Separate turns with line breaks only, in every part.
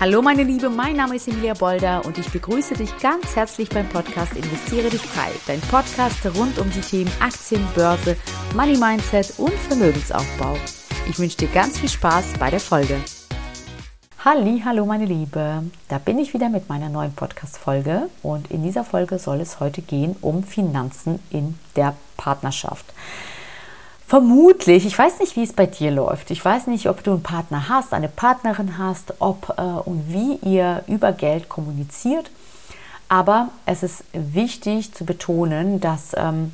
Hallo meine Liebe, mein Name ist Emilia Bolder und ich begrüße dich ganz herzlich beim Podcast Investiere dich frei, dein Podcast rund um die Themen Aktien, Börse, Money Mindset und Vermögensaufbau. Ich wünsche dir ganz viel Spaß bei der Folge. Halli, hallo meine Liebe, da bin ich wieder mit meiner neuen Podcast-Folge und in dieser Folge soll es heute gehen um Finanzen in der Partnerschaft. Vermutlich, ich weiß nicht, wie es bei dir läuft. Ich weiß nicht, ob du einen Partner hast, eine Partnerin hast, ob äh, und wie ihr über Geld kommuniziert. Aber es ist wichtig zu betonen, dass ähm,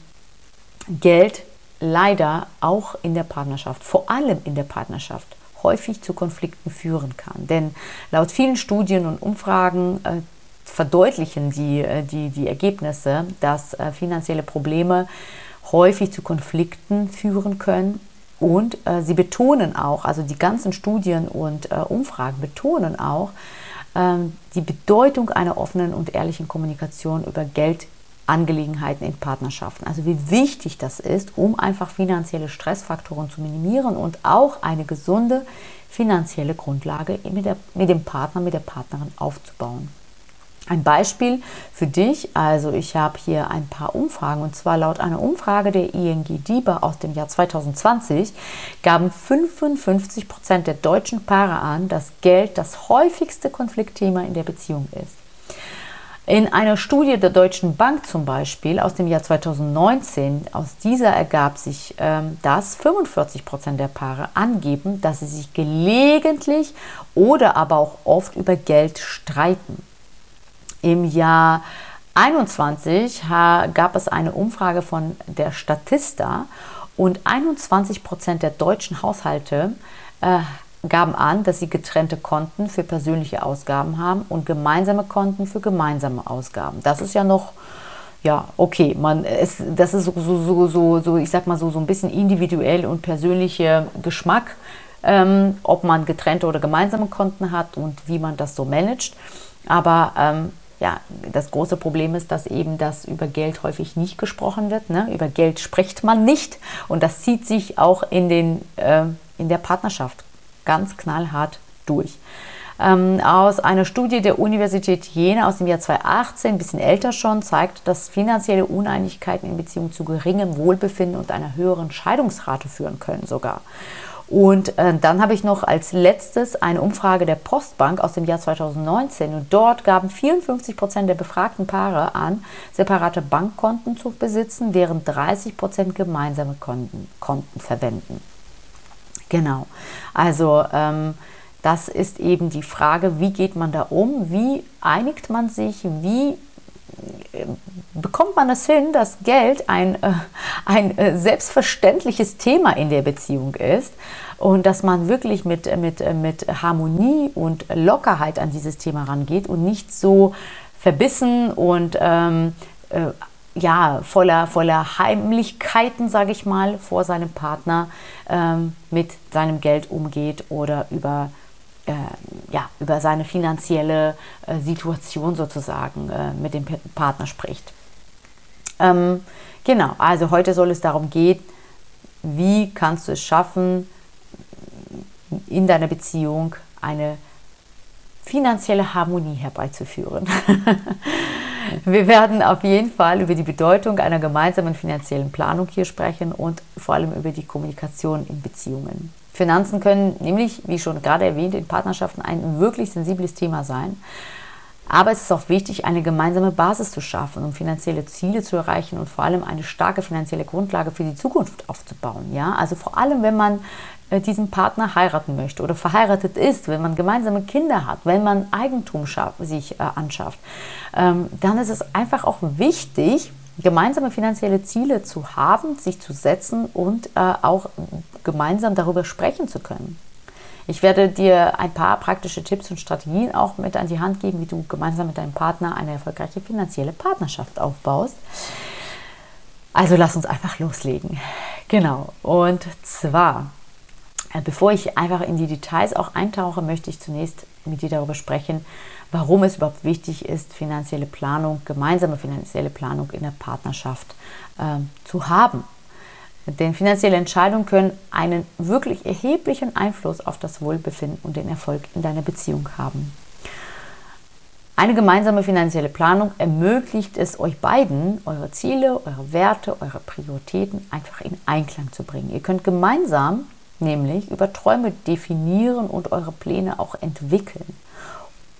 Geld leider auch in der Partnerschaft, vor allem in der Partnerschaft, häufig zu Konflikten führen kann. Denn laut vielen Studien und Umfragen äh, verdeutlichen die, äh, die, die Ergebnisse, dass äh, finanzielle Probleme häufig zu Konflikten führen können. Und äh, sie betonen auch, also die ganzen Studien und äh, Umfragen betonen auch ähm, die Bedeutung einer offenen und ehrlichen Kommunikation über Geldangelegenheiten in Partnerschaften. Also wie wichtig das ist, um einfach finanzielle Stressfaktoren zu minimieren und auch eine gesunde finanzielle Grundlage mit, der, mit dem Partner, mit der Partnerin aufzubauen. Ein Beispiel für dich, also ich habe hier ein paar Umfragen und zwar laut einer Umfrage der ING DIBA aus dem Jahr 2020 gaben 55 Prozent der deutschen Paare an, dass Geld das häufigste Konfliktthema in der Beziehung ist. In einer Studie der Deutschen Bank zum Beispiel aus dem Jahr 2019, aus dieser ergab sich, ähm, dass 45 Prozent der Paare angeben, dass sie sich gelegentlich oder aber auch oft über Geld streiten. Im Jahr 21 gab es eine Umfrage von der Statista und 21 Prozent der deutschen Haushalte äh, gaben an, dass sie getrennte Konten für persönliche Ausgaben haben und gemeinsame Konten für gemeinsame Ausgaben. Das ist ja noch ja, okay, man, es, das ist so, so, so, so, ich sag mal so, so ein bisschen individuell und persönlicher Geschmack, ähm, ob man getrennte oder gemeinsame Konten hat und wie man das so managt. Aber ähm, ja, das große Problem ist, dass eben das über Geld häufig nicht gesprochen wird. Ne? Über Geld spricht man nicht und das zieht sich auch in, den, äh, in der Partnerschaft ganz knallhart durch. Ähm, aus einer Studie der Universität Jena aus dem Jahr 2018, ein bisschen älter schon, zeigt, dass finanzielle Uneinigkeiten in Beziehung zu geringem Wohlbefinden und einer höheren Scheidungsrate führen können sogar. Und äh, dann habe ich noch als letztes eine Umfrage der Postbank aus dem Jahr 2019. Und dort gaben 54 Prozent der befragten Paare an, separate Bankkonten zu besitzen, während 30 Prozent gemeinsame Konten, Konten verwenden. Genau. Also ähm, das ist eben die Frage, wie geht man da um? Wie einigt man sich? Wie äh, bekommt man es hin, dass Geld ein, äh, ein äh, selbstverständliches Thema in der Beziehung ist und dass man wirklich mit, mit, mit Harmonie und Lockerheit an dieses Thema rangeht und nicht so verbissen und ähm, äh, ja, voller, voller Heimlichkeiten, sage ich mal, vor seinem Partner ähm, mit seinem Geld umgeht oder über, äh, ja, über seine finanzielle äh, Situation sozusagen äh, mit dem Partner spricht. Ähm, genau, also heute soll es darum gehen, wie kannst du es schaffen, in deiner Beziehung eine finanzielle Harmonie herbeizuführen. Wir werden auf jeden Fall über die Bedeutung einer gemeinsamen finanziellen Planung hier sprechen und vor allem über die Kommunikation in Beziehungen. Finanzen können nämlich, wie schon gerade erwähnt, in Partnerschaften ein wirklich sensibles Thema sein. Aber es ist auch wichtig, eine gemeinsame Basis zu schaffen, um finanzielle Ziele zu erreichen und vor allem eine starke finanzielle Grundlage für die Zukunft aufzubauen. Ja, also vor allem, wenn man äh, diesen Partner heiraten möchte oder verheiratet ist, wenn man gemeinsame Kinder hat, wenn man Eigentum sich äh, anschafft, ähm, dann ist es einfach auch wichtig, gemeinsame finanzielle Ziele zu haben, sich zu setzen und äh, auch gemeinsam darüber sprechen zu können. Ich werde dir ein paar praktische Tipps und Strategien auch mit an die Hand geben, wie du gemeinsam mit deinem Partner eine erfolgreiche finanzielle Partnerschaft aufbaust. Also lass uns einfach loslegen. Genau. Und zwar äh, bevor ich einfach in die Details auch eintauche, möchte ich zunächst mit dir darüber sprechen, warum es überhaupt wichtig ist, finanzielle Planung, gemeinsame finanzielle Planung in der Partnerschaft äh, zu haben. Denn finanzielle Entscheidungen können einen wirklich erheblichen Einfluss auf das Wohlbefinden und den Erfolg in deiner Beziehung haben. Eine gemeinsame finanzielle Planung ermöglicht es euch beiden, eure Ziele, eure Werte, eure Prioritäten einfach in Einklang zu bringen. Ihr könnt gemeinsam nämlich über Träume definieren und eure Pläne auch entwickeln.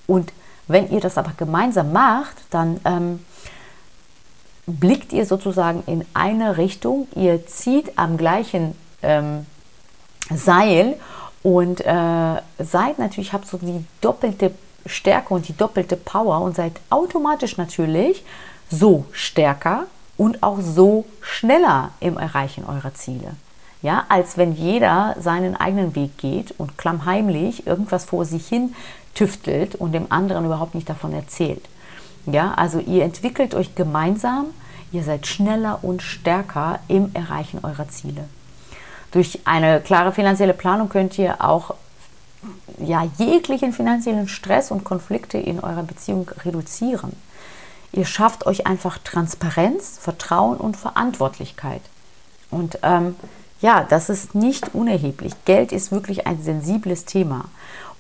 Und wenn ihr das aber gemeinsam macht, dann ähm, blickt ihr sozusagen in eine Richtung, ihr zieht am gleichen ähm, Seil und äh, seid natürlich, habt so die doppelte Stärke und die doppelte Power und seid automatisch natürlich so stärker und auch so schneller im Erreichen eurer Ziele. Ja, als wenn jeder seinen eigenen Weg geht und klammheimlich irgendwas vor sich hin tüftelt und dem anderen überhaupt nicht davon erzählt. Ja, also ihr entwickelt euch gemeinsam, ihr seid schneller und stärker im Erreichen eurer Ziele. Durch eine klare finanzielle Planung könnt ihr auch ja, jeglichen finanziellen Stress und Konflikte in eurer Beziehung reduzieren. Ihr schafft euch einfach Transparenz, Vertrauen und Verantwortlichkeit. Und ähm, ja, das ist nicht unerheblich. Geld ist wirklich ein sensibles Thema.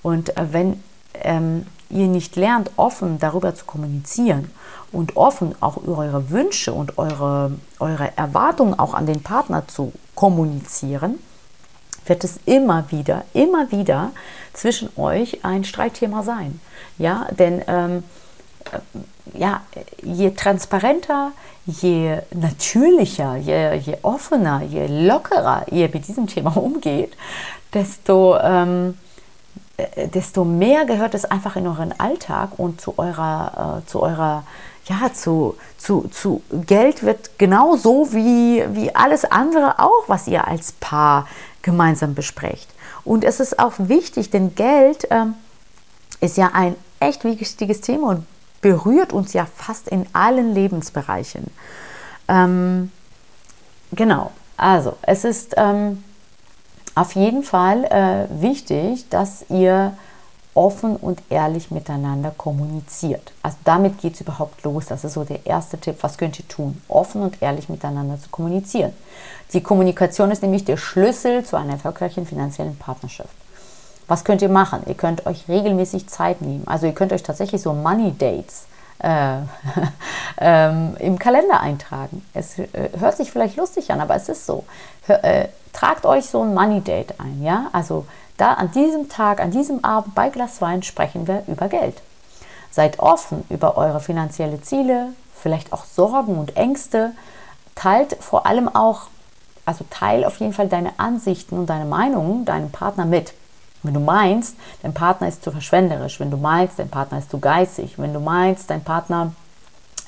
Und äh, wenn ähm, ihr nicht lernt, offen darüber zu kommunizieren und offen auch eure Wünsche und eure, eure Erwartungen auch an den Partner zu kommunizieren, wird es immer wieder, immer wieder zwischen euch ein Streitthema sein. Ja, denn ähm, äh, ja, je transparenter, je natürlicher, je, je offener, je lockerer ihr mit diesem Thema umgeht, desto, ähm, äh, desto mehr gehört es einfach in euren Alltag und zu eurer, äh, zu eurer ja, zu, zu, zu Geld wird genauso wie, wie alles andere auch, was ihr als Paar gemeinsam besprecht. Und es ist auch wichtig, denn Geld ähm, ist ja ein echt wichtiges Thema und berührt uns ja fast in allen Lebensbereichen. Ähm, genau, also es ist ähm, auf jeden Fall äh, wichtig, dass ihr offen und ehrlich miteinander kommuniziert. Also damit geht es überhaupt los. Das ist so der erste Tipp. Was könnt ihr tun? Offen und ehrlich miteinander zu kommunizieren. Die Kommunikation ist nämlich der Schlüssel zu einer erfolgreichen finanziellen Partnerschaft. Was könnt ihr machen? Ihr könnt euch regelmäßig Zeit nehmen. Also ihr könnt euch tatsächlich so Money Dates äh, ähm, im Kalender eintragen. Es äh, hört sich vielleicht lustig an, aber es ist so. Äh, tragt euch so ein Money Date ein, ja? Also da an diesem Tag, an diesem Abend bei Glas Wein sprechen wir über Geld. Seid offen über eure finanzielle Ziele, vielleicht auch Sorgen und Ängste. Teilt vor allem auch, also teil auf jeden Fall deine Ansichten und deine Meinungen deinem Partner mit. Wenn du meinst, dein Partner ist zu verschwenderisch, wenn du meinst, dein Partner ist zu geizig, wenn du meinst, dein Partner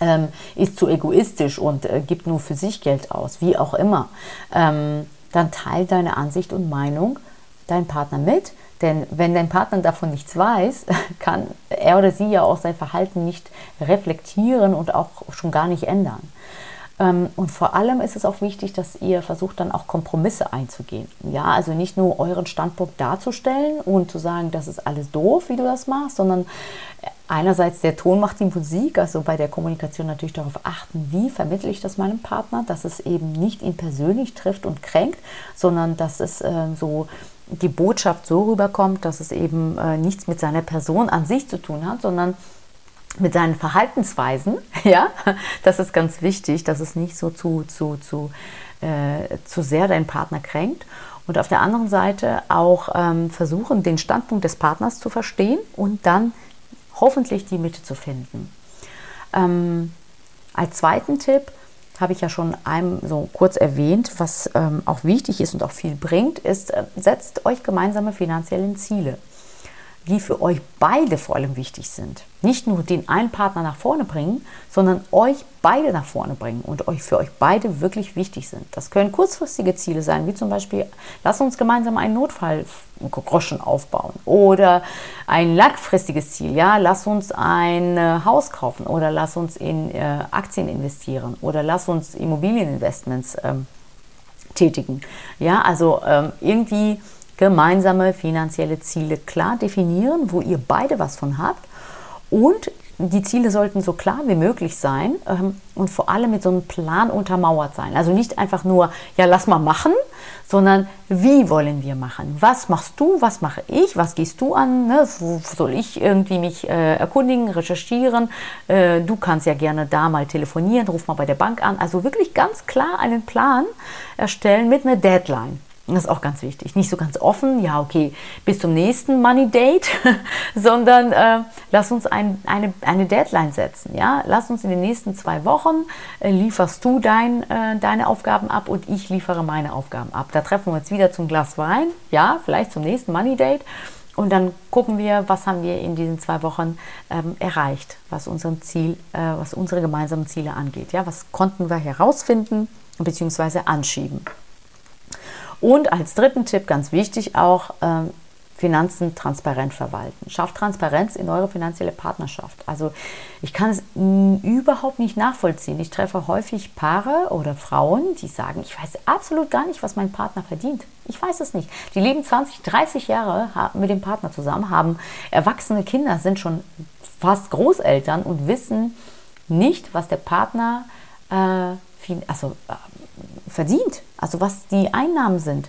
ähm, ist zu egoistisch und äh, gibt nur für sich Geld aus, wie auch immer, ähm, dann teil deine Ansicht und Meinung deinen Partner mit. Denn wenn dein Partner davon nichts weiß, kann er oder sie ja auch sein Verhalten nicht reflektieren und auch schon gar nicht ändern. Ähm, und vor allem ist es auch wichtig, dass ihr versucht dann auch Kompromisse einzugehen. Ja, also nicht nur euren Standpunkt darzustellen und zu sagen, das ist alles doof, wie du das machst, sondern einerseits der Ton macht die Musik, also bei der Kommunikation natürlich darauf achten, wie vermittle ich das meinem Partner, dass es eben nicht ihn persönlich trifft und kränkt, sondern dass es äh, so die Botschaft so rüberkommt, dass es eben äh, nichts mit seiner Person an sich zu tun hat, sondern mit seinen Verhaltensweisen, ja, das ist ganz wichtig, dass es nicht so zu, zu, zu, äh, zu sehr deinen Partner kränkt. Und auf der anderen Seite auch ähm, versuchen, den Standpunkt des Partners zu verstehen und dann hoffentlich die Mitte zu finden. Ähm, als zweiten Tipp habe ich ja schon einem so kurz erwähnt, was ähm, auch wichtig ist und auch viel bringt, ist, äh, setzt euch gemeinsame finanzielle Ziele die für euch beide vor allem wichtig sind. Nicht nur den einen Partner nach vorne bringen, sondern euch beide nach vorne bringen und euch für euch beide wirklich wichtig sind. Das können kurzfristige Ziele sein, wie zum Beispiel, lass uns gemeinsam einen Notfallgroschen aufbauen oder ein langfristiges Ziel, ja, lass uns ein äh, Haus kaufen oder lass uns in äh, Aktien investieren oder lass uns Immobilieninvestments ähm, tätigen. Ja, also ähm, irgendwie gemeinsame finanzielle Ziele klar definieren, wo ihr beide was von habt und die Ziele sollten so klar wie möglich sein ähm, und vor allem mit so einem Plan untermauert sein. Also nicht einfach nur, ja, lass mal machen, sondern wie wollen wir machen? Was machst du? Was mache ich? Was gehst du an? Ne? Wo soll ich irgendwie mich äh, erkundigen, recherchieren? Äh, du kannst ja gerne da mal telefonieren, ruf mal bei der Bank an. Also wirklich ganz klar einen Plan erstellen mit einer Deadline. Das ist auch ganz wichtig. Nicht so ganz offen, ja, okay, bis zum nächsten Money Date, sondern äh, lass uns ein, eine, eine Deadline setzen. Ja? Lass uns in den nächsten zwei Wochen äh, lieferst du dein, äh, deine Aufgaben ab und ich liefere meine Aufgaben ab. Da treffen wir uns wieder zum Glas Wein, ja, vielleicht zum nächsten Money Date. Und dann gucken wir, was haben wir in diesen zwei Wochen ähm, erreicht, was, unseren Ziel, äh, was unsere gemeinsamen Ziele angeht. Ja? Was konnten wir herausfinden bzw. anschieben. Und als dritten Tipp, ganz wichtig auch, ähm, Finanzen transparent verwalten. Schafft Transparenz in eure finanzielle Partnerschaft. Also ich kann es überhaupt nicht nachvollziehen. Ich treffe häufig Paare oder Frauen, die sagen, ich weiß absolut gar nicht, was mein Partner verdient. Ich weiß es nicht. Die leben 20, 30 Jahre mit dem Partner zusammen, haben erwachsene Kinder, sind schon fast Großeltern und wissen nicht, was der Partner äh, also, äh, verdient, also was die Einnahmen sind.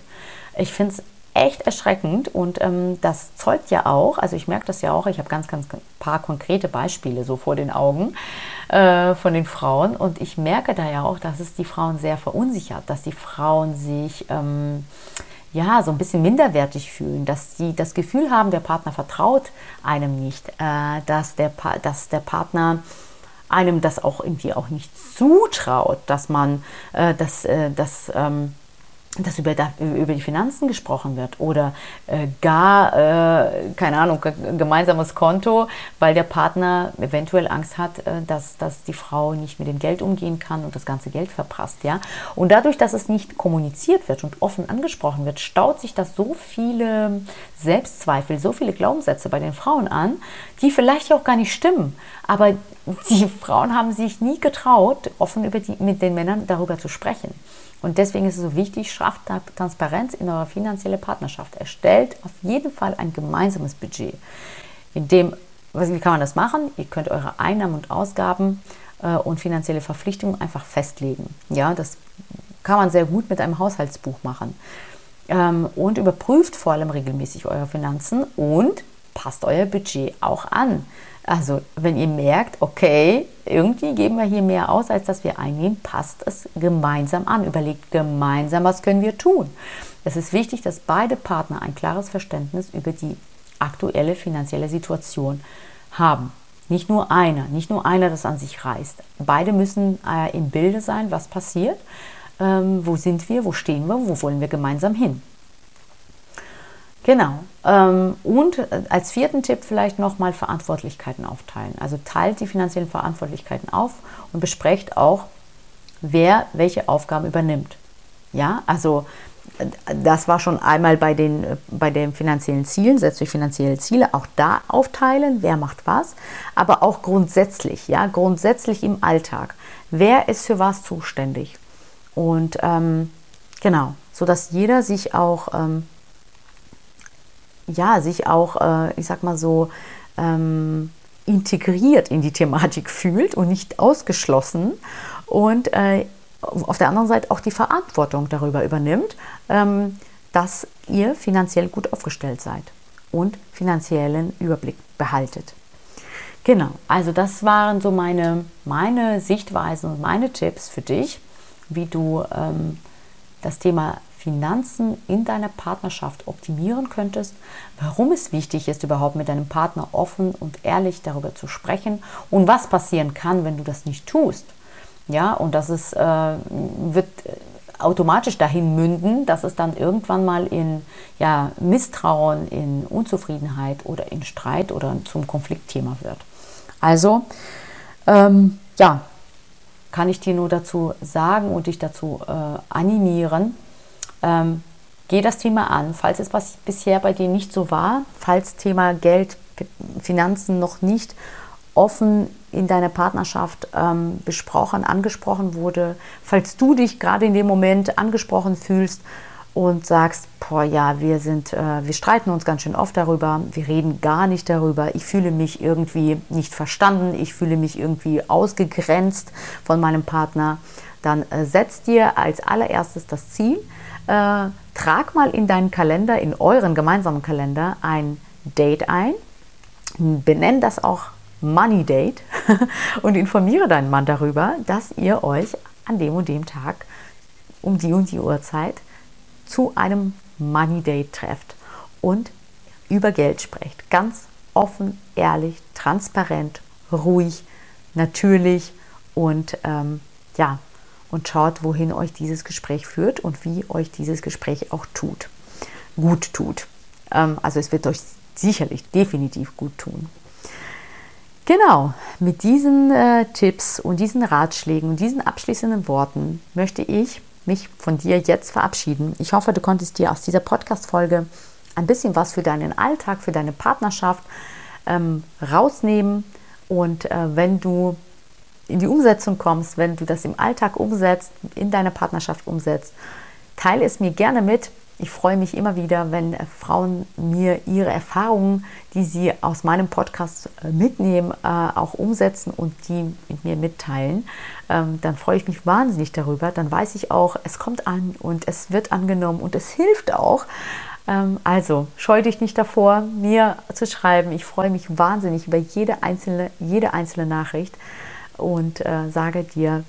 Ich finde es echt erschreckend und ähm, das zeugt ja auch, also ich merke das ja auch, ich habe ganz, ganz paar konkrete Beispiele so vor den Augen äh, von den Frauen und ich merke da ja auch, dass es die Frauen sehr verunsichert, dass die Frauen sich ähm, ja so ein bisschen minderwertig fühlen, dass sie das Gefühl haben, der Partner vertraut einem nicht, äh, dass, der pa dass der Partner einem das auch irgendwie auch nicht zutraut, dass man, äh, dass, äh, dass ähm, dass über, über die Finanzen gesprochen wird oder äh, gar, äh, keine Ahnung, gemeinsames Konto, weil der Partner eventuell Angst hat, äh, dass, dass die Frau nicht mit dem Geld umgehen kann und das ganze Geld verprasst. Ja? Und dadurch, dass es nicht kommuniziert wird und offen angesprochen wird, staut sich das so viele Selbstzweifel, so viele Glaubenssätze bei den Frauen an, die vielleicht auch gar nicht stimmen. Aber die Frauen haben sich nie getraut, offen über die, mit den Männern darüber zu sprechen. Und deswegen ist es so wichtig, schafft Transparenz in eurer finanziellen Partnerschaft. Erstellt auf jeden Fall ein gemeinsames Budget. In dem, wie kann man das machen? Ihr könnt eure Einnahmen und Ausgaben äh, und finanzielle Verpflichtungen einfach festlegen. Ja, das kann man sehr gut mit einem Haushaltsbuch machen. Ähm, und überprüft vor allem regelmäßig eure Finanzen und passt euer Budget auch an. Also wenn ihr merkt, okay, irgendwie geben wir hier mehr aus, als dass wir einnehmen, passt es gemeinsam an. Überlegt gemeinsam, was können wir tun. Es ist wichtig, dass beide Partner ein klares Verständnis über die aktuelle finanzielle Situation haben. Nicht nur einer, nicht nur einer, das an sich reißt. Beide müssen äh, im Bilde sein, was passiert, ähm, wo sind wir, wo stehen wir, wo wollen wir gemeinsam hin. Genau. Ähm, und äh, als vierten Tipp vielleicht nochmal Verantwortlichkeiten aufteilen. Also teilt die finanziellen Verantwortlichkeiten auf und besprecht auch, wer welche Aufgaben übernimmt. Ja, also äh, das war schon einmal bei den, äh, bei den finanziellen Zielen, setzt euch finanzielle Ziele, auch da aufteilen, wer macht was, aber auch grundsätzlich, ja, grundsätzlich im Alltag. Wer ist für was zuständig? Und ähm, genau, sodass jeder sich auch ähm, ja, sich auch, äh, ich sag mal so, ähm, integriert in die Thematik fühlt und nicht ausgeschlossen und äh, auf der anderen Seite auch die Verantwortung darüber übernimmt, ähm, dass ihr finanziell gut aufgestellt seid und finanziellen Überblick behaltet. Genau, also das waren so meine, meine Sichtweisen und meine Tipps für dich, wie du ähm, das Thema Finanzen in deiner Partnerschaft optimieren könntest, warum es wichtig ist, überhaupt mit deinem Partner offen und ehrlich darüber zu sprechen und was passieren kann, wenn du das nicht tust. Ja, und das ist, äh, wird automatisch dahin münden, dass es dann irgendwann mal in ja, Misstrauen, in Unzufriedenheit oder in Streit oder zum Konfliktthema wird. Also, ähm, ja, kann ich dir nur dazu sagen und dich dazu äh, animieren, ähm, geh das Thema an, falls es was bisher bei dir nicht so war, falls Thema Geld, Finanzen noch nicht offen in deiner Partnerschaft ähm, besprochen, angesprochen wurde, falls du dich gerade in dem Moment angesprochen fühlst und sagst, boah, ja, wir sind, äh, wir streiten uns ganz schön oft darüber, wir reden gar nicht darüber, ich fühle mich irgendwie nicht verstanden, ich fühle mich irgendwie ausgegrenzt von meinem Partner, dann äh, setz dir als allererstes das Ziel, äh, trag mal in deinen Kalender, in euren gemeinsamen Kalender ein Date ein, benenn das auch Money Date und informiere deinen Mann darüber, dass ihr euch an dem und dem Tag um die und die Uhrzeit zu einem Money Date trefft und über Geld sprecht. Ganz offen, ehrlich, transparent, ruhig, natürlich und ähm, ja, und schaut, wohin euch dieses Gespräch führt und wie euch dieses Gespräch auch tut, gut tut. Ähm, also es wird euch sicherlich definitiv gut tun. Genau, mit diesen äh, Tipps und diesen Ratschlägen und diesen abschließenden Worten möchte ich mich von dir jetzt verabschieden. Ich hoffe, du konntest dir aus dieser Podcast-Folge ein bisschen was für deinen Alltag, für deine Partnerschaft ähm, rausnehmen. Und äh, wenn du in die Umsetzung kommst, wenn du das im Alltag umsetzt, in deiner Partnerschaft umsetzt, teile es mir gerne mit. Ich freue mich immer wieder, wenn äh, Frauen mir ihre Erfahrungen, die sie aus meinem Podcast äh, mitnehmen, äh, auch umsetzen und die mit mir mitteilen. Ähm, dann freue ich mich wahnsinnig darüber. Dann weiß ich auch, es kommt an und es wird angenommen und es hilft auch. Ähm, also scheu dich nicht davor, mir zu schreiben. Ich freue mich wahnsinnig über jede einzelne, jede einzelne Nachricht und sage dir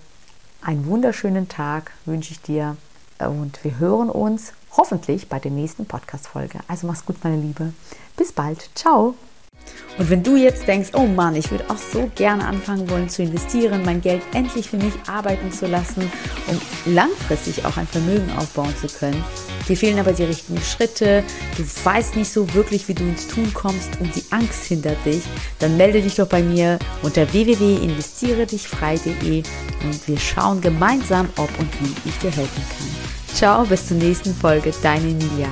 einen wunderschönen Tag, wünsche ich dir. Und wir hören uns hoffentlich bei der nächsten Podcast-Folge. Also mach's gut, meine Liebe. Bis bald. Ciao. Und wenn du jetzt denkst, oh Mann, ich würde auch so gerne anfangen wollen zu investieren, mein Geld endlich für mich arbeiten zu lassen, um langfristig auch ein Vermögen aufbauen zu können, dir fehlen aber die richtigen Schritte, du weißt nicht so wirklich, wie du ins Tun kommst und die Angst hindert dich, dann melde dich doch bei mir unter www.investieredichfrei.de und wir schauen gemeinsam, ob und wie ich dir helfen kann. Ciao, bis zur nächsten Folge, deine Emilia.